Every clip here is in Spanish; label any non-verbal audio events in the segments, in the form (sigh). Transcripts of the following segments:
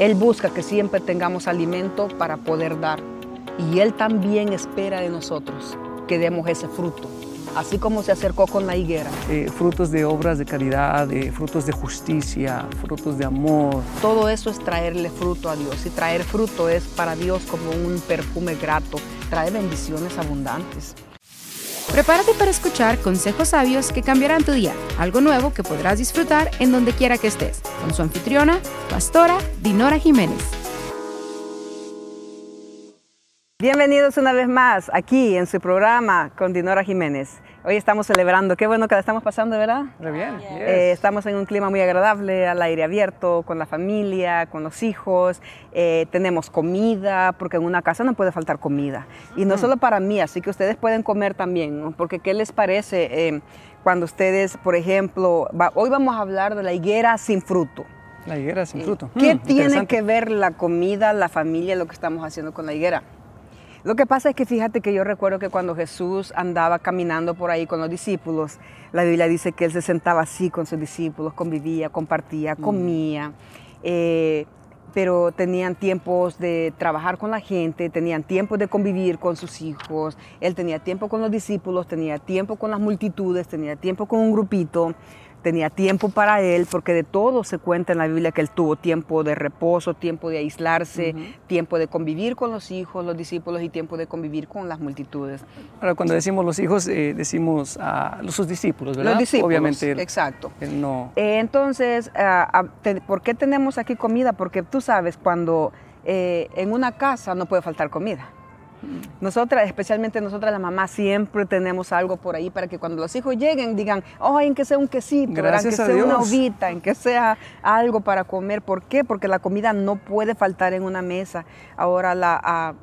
Él busca que siempre tengamos alimento para poder dar. Y Él también espera de nosotros que demos ese fruto, así como se acercó con la higuera. Eh, frutos de obras de caridad, de frutos de justicia, frutos de amor. Todo eso es traerle fruto a Dios y traer fruto es para Dios como un perfume grato, trae bendiciones abundantes. Prepárate para escuchar consejos sabios que cambiarán tu día, algo nuevo que podrás disfrutar en donde quiera que estés, con su anfitriona, pastora Dinora Jiménez. Bienvenidos una vez más aquí en su programa con Dinora Jiménez. Hoy estamos celebrando, qué bueno que la estamos pasando, ¿verdad? Muy bien. Eh, estamos en un clima muy agradable, al aire abierto, con la familia, con los hijos. Eh, tenemos comida, porque en una casa no puede faltar comida. Y no solo para mí, así que ustedes pueden comer también, ¿no? porque ¿qué les parece eh, cuando ustedes, por ejemplo, hoy vamos a hablar de la higuera sin fruto? La higuera sin fruto. ¿Qué mm, tiene que ver la comida, la familia, lo que estamos haciendo con la higuera? Lo que pasa es que fíjate que yo recuerdo que cuando Jesús andaba caminando por ahí con los discípulos, la Biblia dice que él se sentaba así con sus discípulos, convivía, compartía, mm. comía. Eh, pero tenían tiempos de trabajar con la gente, tenían tiempo de convivir con sus hijos, él tenía tiempo con los discípulos, tenía tiempo con las multitudes, tenía tiempo con un grupito tenía tiempo para él, porque de todo se cuenta en la Biblia que él tuvo tiempo de reposo, tiempo de aislarse, tiempo de convivir con los hijos, los discípulos y tiempo de convivir con las multitudes. Ahora, cuando decimos los hijos, eh, decimos a sus discípulos, ¿verdad? Los discípulos, obviamente. exacto. no. Eh, entonces, ah, ¿por qué tenemos aquí comida? Porque tú sabes, cuando eh, en una casa no puede faltar comida. Nosotras, especialmente nosotras las mamás, siempre tenemos algo por ahí para que cuando los hijos lleguen digan, oh, en que sea un quesito, en que sea una ovita, en que sea algo para comer. ¿Por qué? Porque la comida no puede faltar en una mesa. Ahora la,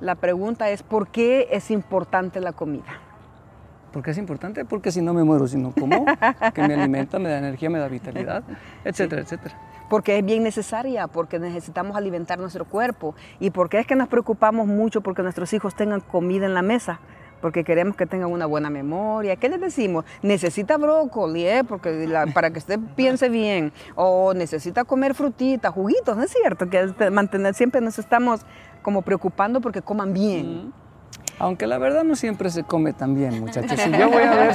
la pregunta es, ¿por qué es importante la comida? ¿Por qué es importante? Porque si no me muero, si no como, que me alimenta, me da energía, me da vitalidad, (laughs) etcétera, etcétera porque es bien necesaria, porque necesitamos alimentar nuestro cuerpo y porque es que nos preocupamos mucho porque nuestros hijos tengan comida en la mesa porque queremos que tengan una buena memoria. ¿Qué les decimos? Necesita brócoli, ¿eh? porque para que usted (laughs) piense bien. O necesita comer frutitas, juguitos, ¿no es cierto? Que mantener, siempre nos estamos como preocupando porque coman bien. Aunque la verdad no siempre se come tan bien, muchachos. Si yo voy a ver,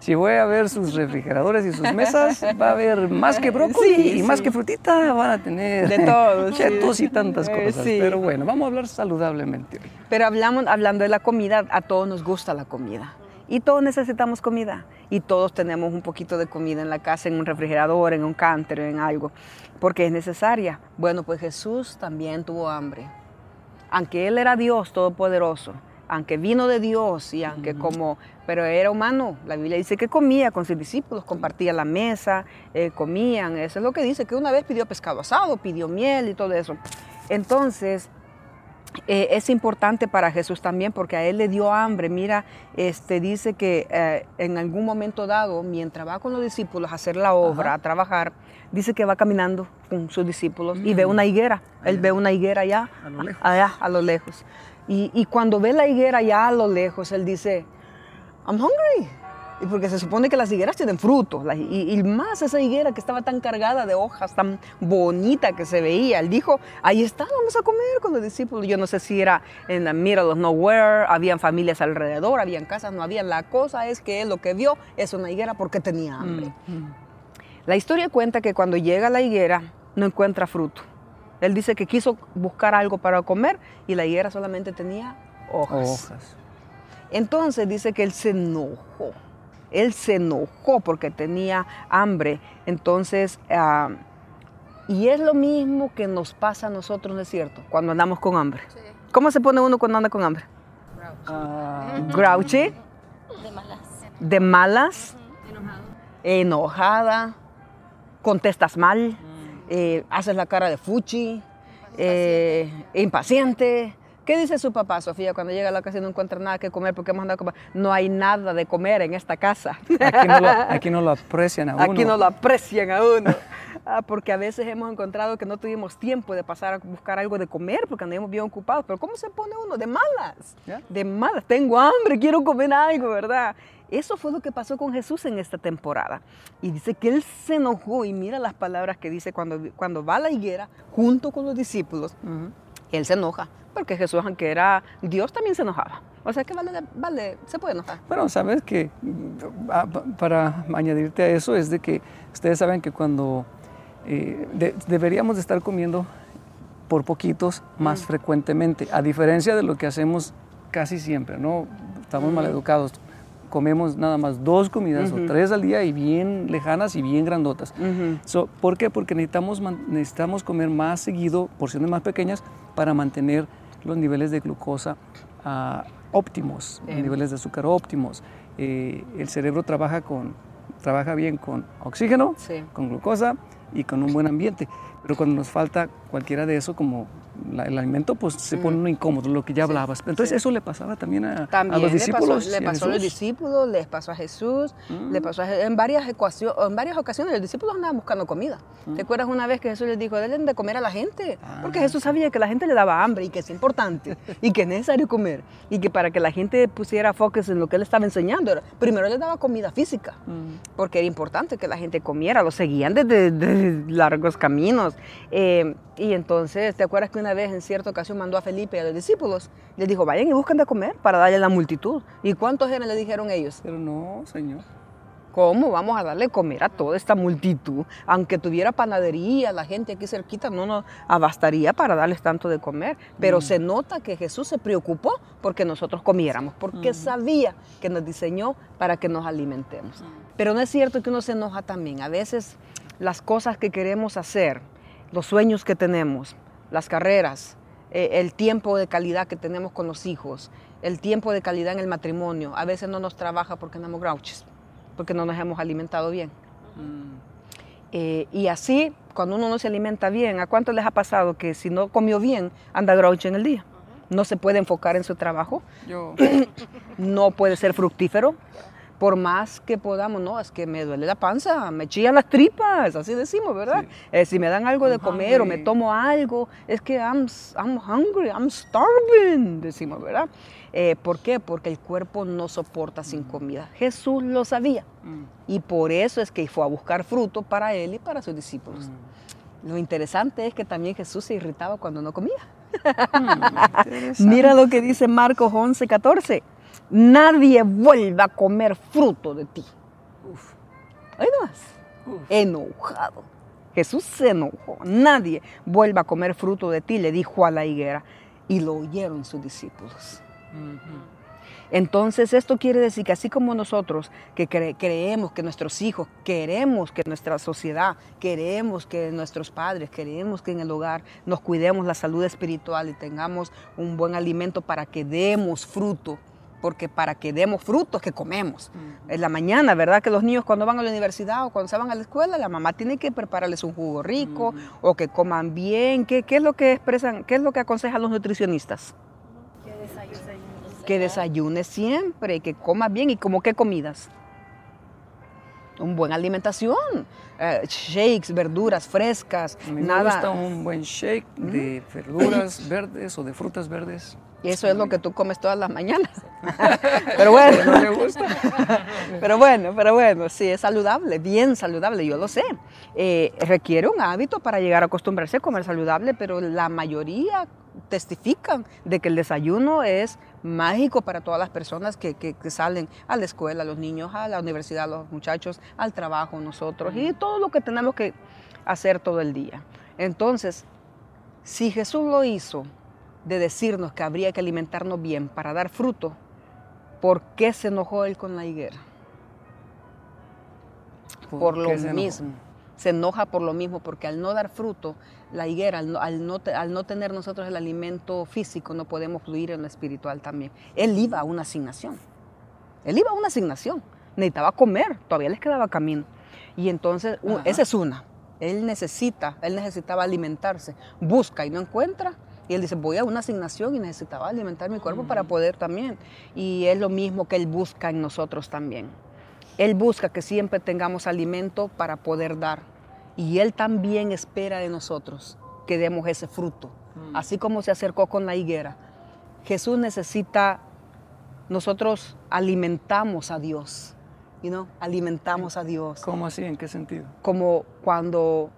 si voy a ver sus refrigeradores y sus mesas, va a haber más que brócoli y más que frutita, van a tener de todo, (laughs) chetos y tantas eh, cosas. Pero bueno, vamos a hablar saludablemente hoy. Pero hablamos, hablando de la comida, a todos nos gusta la comida. Y todos necesitamos comida. Y todos tenemos un poquito de comida en la casa, en un refrigerador, en un cántaro, en algo. Porque es necesaria. Bueno, pues Jesús también tuvo hambre. Aunque Él era Dios Todopoderoso, aunque vino de Dios y aunque como, pero era humano. La Biblia dice que comía con sus discípulos, compartía la mesa, eh, comían. Eso es lo que dice, que una vez pidió pescado asado, pidió miel y todo eso. Entonces, eh, es importante para Jesús también porque a él le dio hambre. Mira, este, dice que eh, en algún momento dado, mientras va con los discípulos a hacer la obra, a trabajar, dice que va caminando con sus discípulos y ve mm. una higuera. Él ve una higuera allá, allá, a lo lejos. Y, cuando ve la higuera ya a lo lejos, él dice, I'm hungry. Y porque se supone que las higueras tienen frutos. Y, más esa higuera que estaba tan cargada de hojas, tan bonita que se veía. Él dijo, ahí está, vamos a comer con los discípulos. Yo no sé si era en la middle of nowhere, habían familias alrededor, habían casas, no había. La cosa es que él lo que vio es una higuera porque tenía hambre. Mm, mm. La historia cuenta que cuando llega a la higuera no encuentra fruto. Él dice que quiso buscar algo para comer y la higuera solamente tenía hojas. Entonces dice que él se enojó. Él se enojó porque tenía hambre. Entonces, ah, y es lo mismo que nos pasa a nosotros, ¿no es cierto? Cuando andamos con hambre. ¿Cómo se pone uno cuando anda con hambre? Grouchy. De malas. De malas. Enojada. Contestas mal. Eh, haces la cara de fuchi, eh, impaciente. ¿Qué dice su papá, Sofía, cuando llega a la casa y no encuentra nada que comer? Porque hemos andado a comer. No hay nada de comer en esta casa. Aquí no lo, (laughs) aprecian a uno. Aquí no lo aprecian a uno. Ah, porque a veces hemos encontrado que no tuvimos tiempo de pasar a buscar algo de comer porque andamos bien ocupados. Pero ¿cómo se pone uno? De malas. De malas. Tengo hambre, quiero comer algo, ¿verdad? Eso fue lo que pasó con Jesús en esta temporada. Y dice que él se enojó y mira las palabras que dice cuando, cuando va a la higuera junto con los discípulos. Él se enoja, porque Jesús, aunque era Dios, también se enojaba. O sea que vale, vale se puede enojar. Bueno, sabes que ah, para añadirte a eso es de que ustedes saben que cuando eh, deberíamos de estar comiendo por poquitos más mm. frecuentemente, a diferencia de lo que hacemos casi siempre, ¿no? Estamos mal educados. Comemos nada más dos comidas o tres al día y bien lejanas y bien grandotas. ¿Por qué? Porque necesitamos, necesitamos comer más seguido, porciones más pequeñas, para mantener los niveles de glucosa uh, óptimos, los niveles de azúcar óptimos. Eh, el cerebro trabaja, con, trabaja bien con oxígeno, con glucosa y con un buen ambiente. Pero cuando nos falta cualquiera de eso, como el alimento, pues se pone mm. uno incómodo, lo que ya hablabas. Entonces eso le pasaba también a, los discípulos. Le pasó, a, los discípulos, les pasó a Jesús, le mm. pasó en, varias ecuaciones, en varias ocasiones los discípulos andaban buscando comida. ¿Te mm. acuerdas una vez que Jesús les dijo, denle de comer a la gente? Porque ah. Jesús sabía que la gente le daba hambre y que es importante (laughs) y que es necesario comer y que para que la gente pusiera focus en lo que él estaba enseñando, primero les daba comida física, porque era importante que la gente comiera, lo seguían desde, largos caminos. Eh, y entonces, ¿te acuerdas que una vez en cierta ocasión mandó a Felipe y a los discípulos? Les dijo, vayan y busquen de comer para darle a la multitud. ¿Y cuántos eran? Le dijeron ellos. Pero no, Señor. ¿Cómo vamos a darle comer a toda esta multitud? Aunque tuviera panadería, la gente aquí cerquita no nos abastaría para darles tanto de comer. Pero mm. se nota que Jesús se preocupó porque nosotros comiéramos, porque mm. sabía que nos diseñó para que nos alimentemos. Mm. Pero no es cierto que uno se enoja también. A veces las cosas que queremos hacer, los sueños que tenemos, las carreras, eh, el tiempo de calidad que tenemos con los hijos, el tiempo de calidad en el matrimonio. A veces no nos trabaja porque andamos grouches, porque no nos hemos alimentado bien. Mm. Eh, y así, cuando uno no se alimenta bien, ¿a cuánto les ha pasado que si no comió bien, anda grouch en el día? No se puede enfocar en su trabajo, (coughs) no puede ser fructífero, por más que podamos, no, es que me duele la panza, me chillan las tripas, así decimos, ¿verdad? Eh, si me dan algo de comer o me tomo algo, es que I'm, I'm hungry, I'm starving, decimos, ¿verdad? Eh, ¿Por qué? Porque el cuerpo no soporta sin mm. comida. Jesús lo sabía mm. y por eso es que fue a buscar fruto para él y para sus discípulos. Mm. Lo interesante es que también Jesús se irritaba cuando no comía. (laughs) Mira lo que dice Marcos 11, 14 nadie vuelva a comer fruto de ti. Uf. Ahí Enojado. Jesús se enojó. Nadie vuelva a comer fruto de ti, le dijo a la higuera. Y lo oyeron sus discípulos. Entonces esto quiere decir que así como nosotros que creemos que nuestros hijos, queremos que nuestra sociedad, queremos que nuestros padres, queremos que en el hogar nos cuidemos la salud espiritual y tengamos un buen alimento para que demos fruto, porque para que demos frutos que comemos. En la mañana, ¿verdad? Que los niños cuando van a la universidad o cuando se van a la escuela, la mamá tiene que prepararles un jugo rico o que coman bien. ¿Qué, ¿Qué, es lo que expresan, qué es lo que aconsejan los nutricionistas? Que desayunes. Que desayunes siempre, que comas bien y como qué comidas. Una buena alimentación, eh, shakes, verduras frescas, a mí Me gusta un buen shake de verduras verdes o de frutas verdes. Y eso es lo que tú comes todas las mañanas. (laughs) pero bueno. No le gusta. (laughs) pero bueno, pero bueno, sí, es saludable, bien saludable, yo lo sé. Eh, requiere un hábito para llegar a acostumbrarse a comer saludable, pero la mayoría testifican de que el desayuno es mágico para todas las personas que, que, salen a la escuela, los niños, a la universidad, los muchachos, al trabajo, nosotros, y todo lo que tenemos que hacer todo el día. Entonces, si Jesús lo hizo, de decirnos que habría que alimentarnos bien para dar fruto, ¿por qué se enojó él con la higuera? Por, lo mismo. Se, enoja por lo mismo, porque al no dar fruto, la higuera, al no, al no, tener nosotros el alimento físico, no podemos fluir en lo espiritual también. Él iba a una asignación. Él iba a una asignación. Necesitaba comer, todavía les quedaba camino. Y entonces, esa es una. Él necesita, él necesitaba alimentarse. Busca y no encuentra, y él dice, voy a una asignación y necesitaba alimentar mi cuerpo para poder también. Y es lo mismo que él busca en nosotros también. Él busca que siempre tengamos alimento para poder dar. Y él también espera de nosotros que demos ese fruto. Así como se acercó con la higuera. Jesús necesita nosotros alimentamos a Dios, you know? alimentamos a Dios. ¿Cómo así? ¿En qué sentido? Como cuando,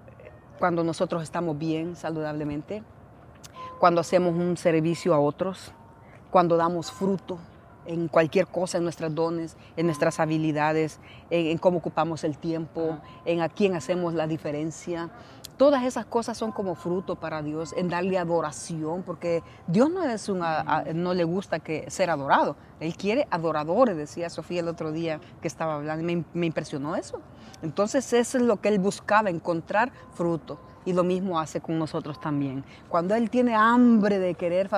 cuando nosotros estamos bien saludablemente, cuando hacemos un servicio a otros, cuando damos fruto en cualquier cosa, en nuestros dones, en nuestras habilidades, en, en cómo ocupamos el tiempo, en a quién hacemos la diferencia. Todas esas cosas son como fruto para Dios, en darle adoración, porque Dios no, es un, a- a- no le gusta que ser adorado. Él quiere adoradores, decía Sofía el otro día que estaba hablando. Me, me impresionó eso. Entonces eso es lo que Él buscaba, encontrar fruto. Y lo mismo hace con nosotros también. Cuando Él tiene hambre de querer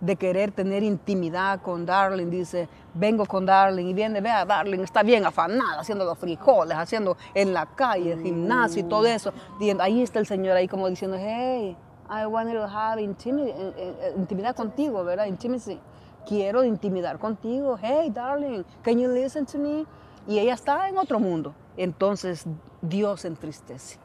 de querer tener intimidad con Darling, dice, vengo con Darling y viene, vea, Darling está bien afanada, haciendo los frijoles, haciendo en la calle, el gimnasio y todo eso. Y ahí está el Señor ahí como diciendo, hey, I wanted to have intimi- eh, eh, intimidad contigo, ¿verdad? Intimacy. Quiero intimidar contigo. Hey, darling, can you listen to me? Y ella está en otro mundo. Entonces Dios entristece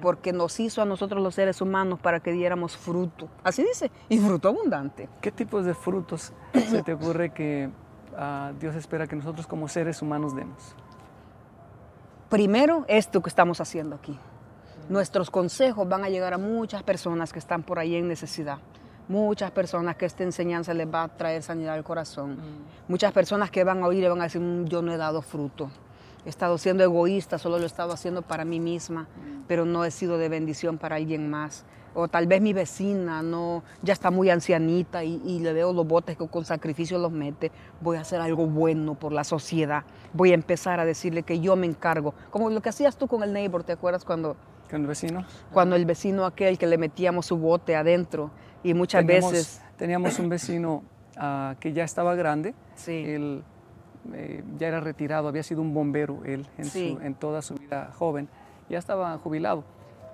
porque nos hizo a nosotros los seres humanos para que diéramos fruto. Así dice, y fruto abundante. ¿Qué tipos de frutos (coughs) se te ocurre que ah, Dios espera que nosotros como seres humanos demos? Primero, esto que estamos haciendo aquí. Nuestros consejos van a llegar a muchas personas que están por ahí en necesidad. Muchas personas que esta enseñanza les va a traer sanidad al corazón. Muchas personas que van a oír y van a decir, "Mm, yo no he dado fruto. He estado siendo egoísta, solo lo he estado haciendo para mí misma, pero no he sido de bendición para alguien más. O tal vez mi vecina no, ya está muy ancianita y, y le veo los botes que con sacrificio los mete. Voy a hacer algo bueno por la sociedad. Voy a empezar a decirle que yo me encargo. Como lo que hacías tú con el neighbor, ¿te acuerdas cuando, ¿Con el vecino? cuando el vecino aquel que le metíamos su bote adentro y muchas teníamos, veces... Teníamos un vecino ah, que ya estaba grande. Sí. Él eh, ya era retirado, había sido un bombero él en, Sí. su- en toda su vida joven. Ya estaba jubilado.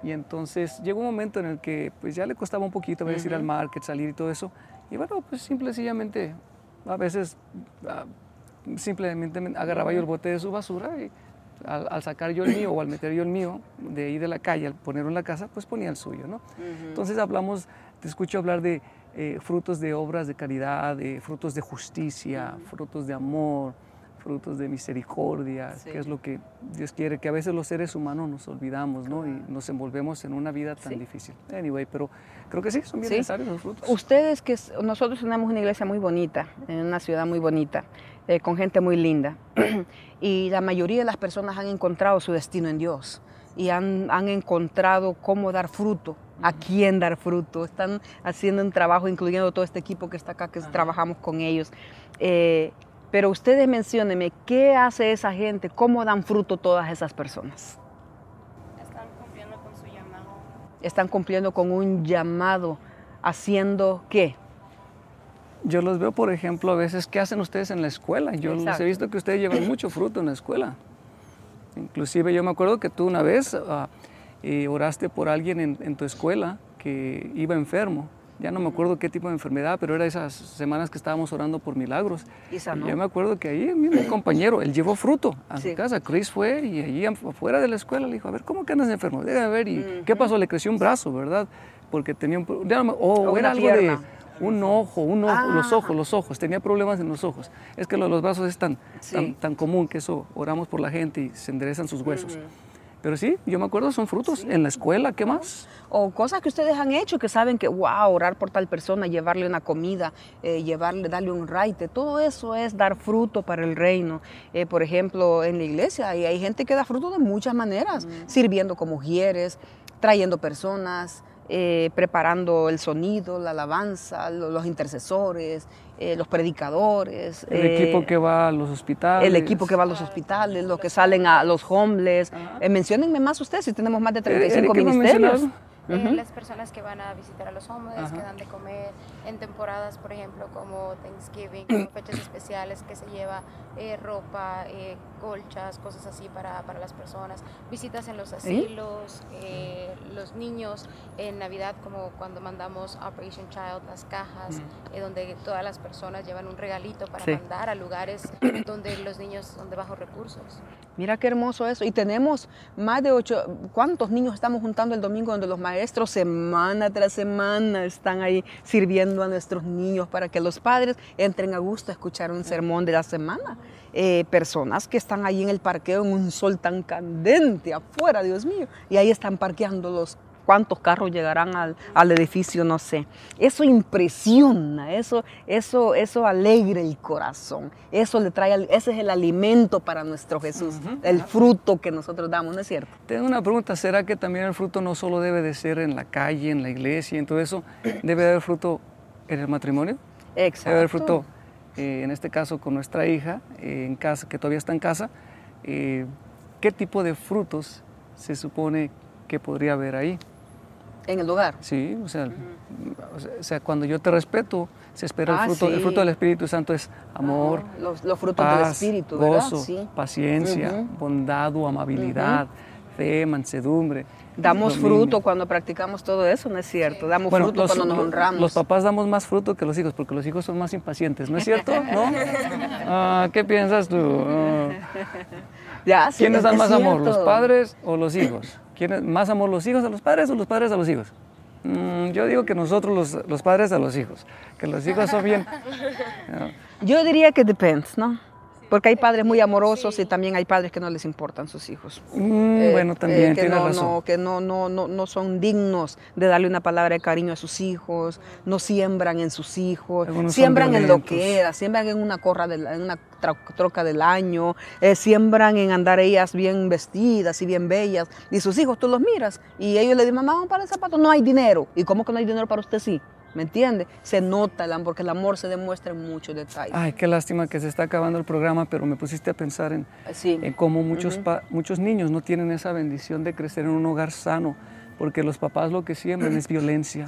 Y entonces llegó un momento en el que pues ya le costaba un poquito a veces ir al market, salir y todo eso. Y bueno, pues simple y sencillamente a veces ah, simplemente me agarraba yo el bote de su basura y al, al sacar yo el mío o al meter yo el mío de ahí de la calle, al ponerlo en la casa, pues ponía el suyo, ¿no? Entonces hablamos, te escucho hablar de eh, frutos de obras de caridad, de frutos de justicia, frutos de amor, frutos de misericordia, Sí. que es lo que Dios quiere, que a veces los seres humanos nos olvidamos, ¿no? Y nos envolvemos en una vida tan Sí. difícil. Anyway, pero creo que sí, son bien Sí. necesarios los frutos. Ustedes que nosotros tenemos una iglesia muy bonita, en una ciudad muy bonita, eh, con gente muy linda, (clears throat) y la mayoría de las personas han encontrado su destino en Dios y han, han encontrado cómo dar fruto, a quién dar fruto. Están haciendo un trabajo, incluyendo todo este equipo que está acá, que trabajamos con ellos. Eh, pero ustedes menciónenme, ¿qué hace esa gente? ¿Cómo dan fruto todas esas personas? Están cumpliendo con su llamado. Están cumpliendo con un llamado, haciendo qué? Yo los veo, por ejemplo, a veces, ¿qué hacen ustedes en la escuela? Yo los Exacto. he visto que ustedes llevan mucho fruto en la escuela. Inclusive yo me acuerdo que tú una vez ah, eh, oraste por alguien en, en tu escuela que iba enfermo. Ya no me acuerdo qué tipo de enfermedad, pero era esas semanas que estábamos orando por milagros. Y sanó. yo me acuerdo que ahí mi, compañero, él llevó fruto a Sí. su casa. Chris fue y allí afuera de la escuela le dijo, a ver, ¿cómo que andas enfermo? Déjame ver. ¿Y qué pasó? Le creció un brazo, ¿verdad? Porque tenía un... pro- ya no me- O O era algo de. Un ojo, un ojo, los Ah. ojos, los ojos. Tenía problemas en los ojos. Es que lo de los brazos es tan, Sí. tan, tan común que eso oramos por la gente y se enderezan sus huesos. Pero sí, yo me acuerdo, son frutos. En la escuela, ¿qué más? O cosas que ustedes han hecho que saben que, wow, orar por tal persona, llevarle una comida, eh, llevarle, darle un raite, todo eso es dar fruto para el reino. Eh, por ejemplo, en la iglesia hay, hay gente que da fruto de muchas maneras, sirviendo como mujeres, trayendo personas, eh, preparando el sonido, la alabanza, lo- los intercesores, eh, los predicadores. El eh, equipo que va a los hospitales. el equipo que va a los hospitales, los que salen a los homeless. Eh, menciónenme más ustedes si tenemos más de Eh, 35 Erika, ¿me ministerios. mencionas? Eh, las personas que van a visitar a los hombres, Ajá. que dan de comer en temporadas, por ejemplo, como Thanksgiving, (coughs) como fechas especiales que se lleva eh, ropa, eh, colchas, cosas así para, para las personas, visitas en los asilos, eh, los niños en Navidad, como cuando mandamos Operation Child, las cajas, eh, donde todas las personas llevan un regalito para Sí. mandar a lugares (coughs) donde los niños son de bajos recursos. Mira qué hermoso eso. Y tenemos más de ocho, ¿cuántos niños estamos juntando el domingo donde los maestros semana tras semana están ahí sirviendo a nuestros niños para que los padres entren a gusto a escuchar un sermón de la semana? Eh, personas que están ahí en el parqueo en un sol tan candente afuera, Dios mío, y ahí están parqueando los cuántos carros llegarán al, al edificio, no sé. Eso impresiona, eso, eso, eso alegra el corazón, eso le trae, ese es el alimento para nuestro Jesús, el fruto que nosotros damos, ¿no es cierto? Tengo una pregunta, ¿será que también el fruto no solo debe de ser en la calle, en la iglesia, en todo eso? ¿Debe de haber fruto en el matrimonio? Exacto. Debe haber fruto, eh, en este caso con nuestra hija, eh, en casa, que todavía está en casa. eh, ¿Qué tipo de frutos se supone que podría haber ahí? En el lugar. Sí, o sea, o sea, o sea, cuando yo te respeto, se espera Ah, el fruto. El fruto del Espíritu Santo es amor, Ah, los, los frutos del paz, Espíritu, ¿verdad? gozo, Sí. paciencia, bondad o amabilidad, fe, mansedumbre. Damos fruto cuando practicamos todo eso, ¿no es cierto? Damos Bueno, fruto cuando nos honramos. Los papás damos más fruto que los hijos, porque los hijos son más impacientes, ¿no es cierto? ¿No? (laughs) Ah, ¿Qué piensas tú? Ah, Ya, sí, ¿Quiénes es- dan más amor, los padres o los hijos? ¿Quiénes, ¿Más amor los hijos a los padres o los padres a los hijos? Mm, yo digo que nosotros los, los padres a los hijos, que los hijos son bien... Yo diría que depends, ¿no? Porque hay padres muy amorosos y también hay padres que no les importan sus hijos. mm, Eh, bueno, también, eh, que tienes no, razón. no, que no, no, no, no son dignos de darle una palabra de cariño a sus hijos, no siembran en sus hijos, Algunos siembran en lo que era, siembran en una corra, del- en una troca del año, eh, siembran en andar ellas bien vestidas y bien bellas, y sus hijos tú los miras y ellos le dicen, mamá, vamos para el zapato, no hay dinero. ¿Y cómo que no hay dinero para usted sí? ¿Me entiende? Se nota el amor, porque el amor se demuestra en muchos detalles. Ay, qué lástima que se está acabando el programa, pero me pusiste a pensar en, Sí. en cómo muchos, pa- muchos niños no tienen esa bendición de crecer en un hogar sano, porque los papás lo que siembran es violencia,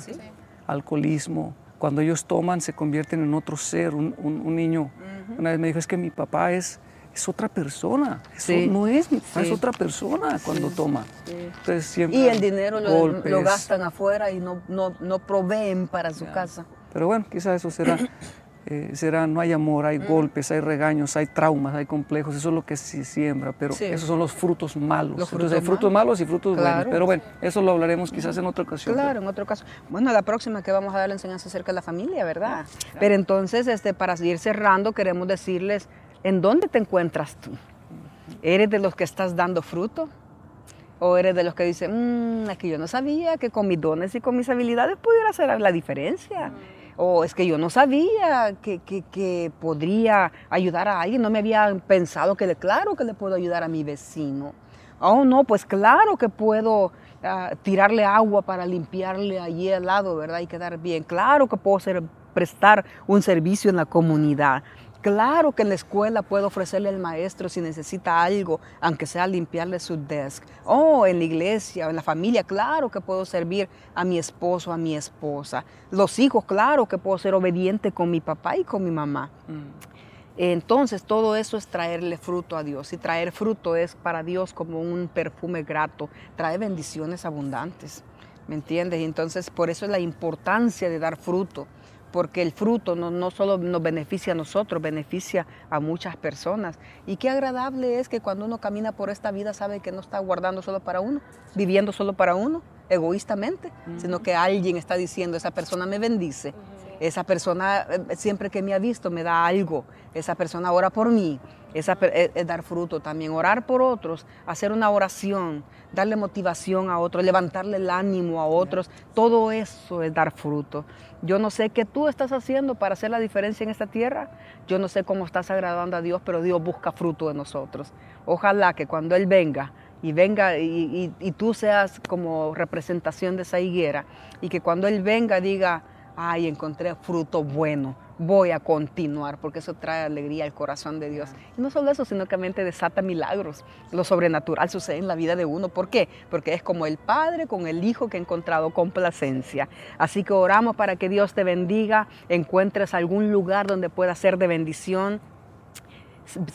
alcoholismo. Cuando ellos toman se convierten en otro ser. Un, un- un niño una vez me dijo, es que mi papá es, es otra persona. Eso Sí. no es mi papá, es otra persona cuando toma. Entonces siempre Y el dinero lo, gastan afuera y no, no, no proveen para su casa. Pero bueno, quizás eso será, (coughs) eh, será, no hay amor, hay golpes, hay regaños, hay traumas, hay complejos, eso es lo que se siembra, pero esos son los frutos malos. Los Entonces hay frutos frutos malos y frutos buenos. Claro. Pero bueno, eso lo hablaremos quizás en otra ocasión. Claro, en otro caso. Bueno, la próxima que vamos a dar la enseñanza acerca de la familia, ¿verdad? Pero entonces, este, para ir cerrando, queremos decirles, ¿en dónde te encuentras tú? ¿Eres de los que estás dando fruto? ¿O eres de los que dicen, mmm, es que yo no sabía que con mis dones y con mis habilidades pudiera hacer la diferencia? O es que yo no sabía que, que- podría ayudar a alguien, no me había pensado que claro que le puedo ayudar a mi vecino. Oh, no, pues claro que puedo ah, tirarle agua para limpiarle allí al lado, ¿verdad? Y quedar bien. Claro que puedo ser- prestar un servicio en la comunidad. Claro que en la escuela puedo ofrecerle al maestro si necesita algo, aunque sea limpiarle su desk. Oh, en la iglesia, en la familia, claro que puedo servir a mi esposo, a mi esposa. Los hijos, claro que puedo ser obediente con mi papá y con mi mamá. Entonces todo eso es traerle fruto a Dios y traer fruto es para Dios como un perfume grato, trae bendiciones abundantes, ¿me entiendes? Y entonces por eso es la importancia de dar fruto, porque el fruto no, no solo nos beneficia a nosotros, beneficia a muchas personas. Y qué agradable es que cuando uno camina por esta vida sabe que no está guardando solo para uno, viviendo solo para uno, egoístamente, sino que alguien está diciendo, esa persona me bendice. Esa persona eh, siempre que me ha visto me da algo. Esa persona ora por mí. Es, es dar fruto también. Orar por otros, hacer una oración, darle motivación a otros, levantarle el ánimo a otros. Todo eso es dar fruto. Yo no sé qué tú estás haciendo para hacer la diferencia en esta tierra. Yo no sé cómo estás agradando a Dios, pero Dios busca fruto de nosotros. Ojalá que cuando Él venga y venga y, y- y tú seas como representación de esa higuera y que cuando Él venga diga, ay, encontré fruto bueno, voy a continuar, porque eso trae alegría al corazón de Dios. Y no solo eso, sino que también desata milagros. Lo sobrenatural sucede en la vida de uno. ¿Por qué? Porque es como el Padre con el Hijo que ha encontrado complacencia. Así que oramos para que Dios te bendiga, encuentres algún lugar donde pueda ser de bendición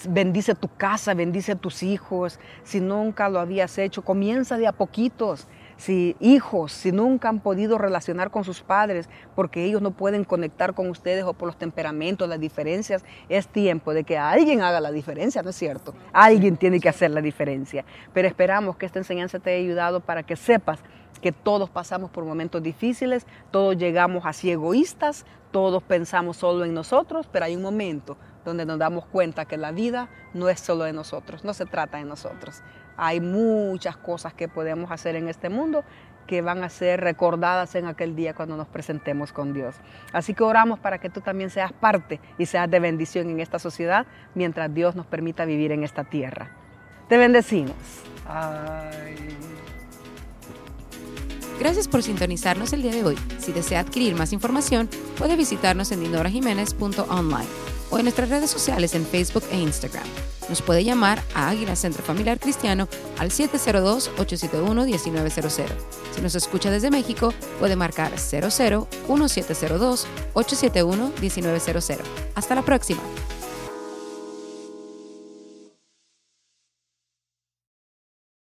bendice tu casa, bendice tus hijos. Si nunca lo habías hecho, comienza de a poquitos. Si hijos, si nunca han podido relacionar con sus padres porque ellos no pueden conectar con ustedes o por los temperamentos, las diferencias, es tiempo de que alguien haga la diferencia, ¿no es cierto? Alguien tiene que hacer la diferencia. Pero esperamos que esta enseñanza te haya ayudado para que sepas que todos pasamos por momentos difíciles, todos llegamos así egoístas, todos pensamos solo en nosotros, pero hay un momento donde nos damos cuenta que la vida no es solo de nosotros, no se trata de nosotros. Hay muchas cosas que podemos hacer en este mundo que van a ser recordadas en aquel día cuando nos presentemos con Dios. Así que oramos para que tú también seas parte y seas de bendición en esta sociedad mientras Dios nos permita vivir en esta tierra. Te bendecimos. Gracias por sintonizarnos el día de hoy. Si desea adquirir más información, puede visitarnos en dinorajiménez.online o en nuestras redes sociales en Facebook e Instagram. Nos puede llamar a Águila Centro Familiar Cristiano al 702-871-1900. Si nos escucha desde México, puede marcar 00-1702-871-1900. Hasta la próxima.